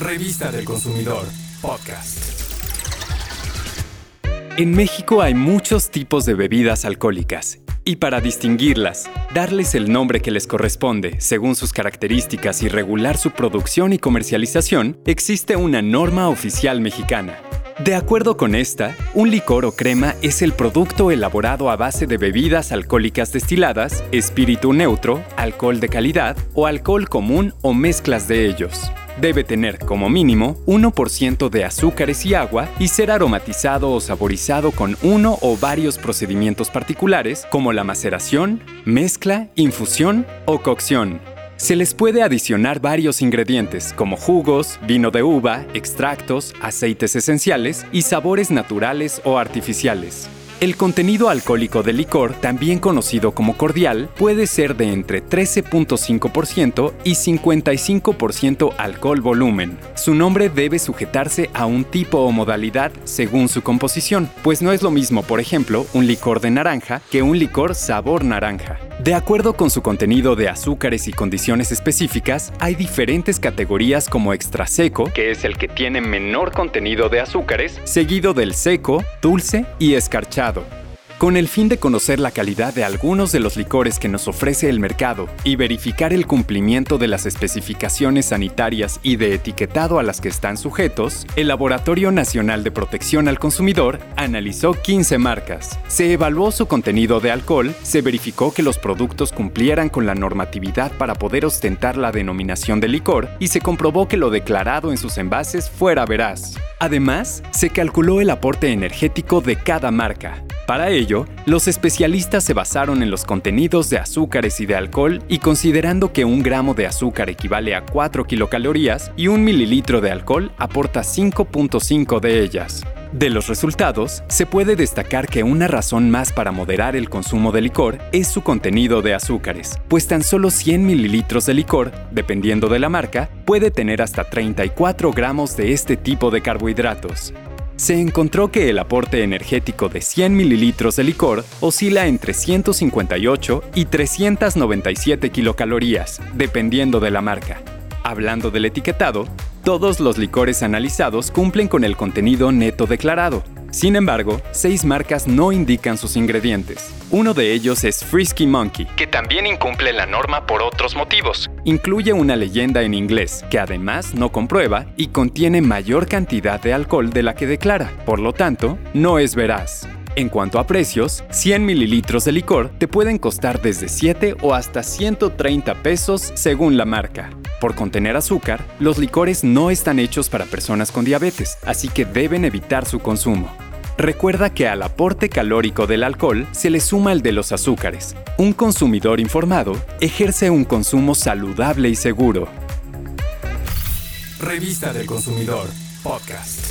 Revista del Consumidor, podcast. En México hay muchos tipos de bebidas alcohólicas y para distinguirlas, darles el nombre que les corresponde según sus características y regular su producción y comercialización, existe una norma oficial mexicana. De acuerdo con esta, un licor o crema es el producto elaborado a base de bebidas alcohólicas destiladas, espíritu neutro, alcohol de calidad o alcohol común o mezclas de ellos. Debe tener como mínimo 1% de azúcares y agua y ser aromatizado o saborizado con uno o varios procedimientos particulares como la maceración, mezcla, infusión o cocción. Se les puede adicionar varios ingredientes como jugos, vino de uva, extractos, aceites esenciales y sabores naturales o artificiales. El contenido alcohólico del licor, también conocido como cordial, puede ser de entre 13.5% y 55% alcohol volumen. Su nombre debe sujetarse a un tipo o modalidad según su composición, pues no es lo mismo, por ejemplo, un licor de naranja que un licor sabor naranja. De acuerdo con su contenido de azúcares y condiciones específicas, hay diferentes categorías como extra seco, que es el que tiene menor contenido de azúcares, seguido del seco, dulce y escarchado. Con el fin de conocer la calidad de algunos de los licores que nos ofrece el mercado y verificar el cumplimiento de las especificaciones sanitarias y de etiquetado a las que están sujetos, el Laboratorio Nacional de Protección al Consumidor analizó 15 marcas. Se evaluó su contenido de alcohol, se verificó que los productos cumplieran con la normatividad para poder ostentar la denominación de licor y se comprobó que lo declarado en sus envases fuera veraz. Además, se calculó el aporte energético de cada marca. Para ello, los especialistas se basaron en los contenidos de azúcares y de alcohol y considerando que un gramo de azúcar equivale a 4 kilocalorías y un mililitro de alcohol aporta 5.5 de ellas. De los resultados, se puede destacar que una razón más para moderar el consumo de licor es su contenido de azúcares, pues tan solo 100 mililitros de licor, dependiendo de la marca, puede tener hasta 34 gramos de este tipo de carbohidratos se encontró que el aporte energético de 100 mililitros de licor oscila entre 158 y 397 kilocalorías, dependiendo de la marca. Hablando del etiquetado, todos los licores analizados cumplen con el contenido neto declarado, sin embargo, seis marcas no indican sus ingredientes. Uno de ellos es Frisky Monkey, que también incumple la norma por otros motivos. Incluye una leyenda en inglés, que además no comprueba y contiene mayor cantidad de alcohol de la que declara, por lo tanto, no es veraz. En cuanto a precios, 100 mililitros de licor te pueden costar desde 7 o hasta 130 pesos según la marca. Por contener azúcar, los licores no están hechos para personas con diabetes, así que deben evitar su consumo. Recuerda que al aporte calórico del alcohol se le suma el de los azúcares. Un consumidor informado ejerce un consumo saludable y seguro. Revista del Consumidor, podcast.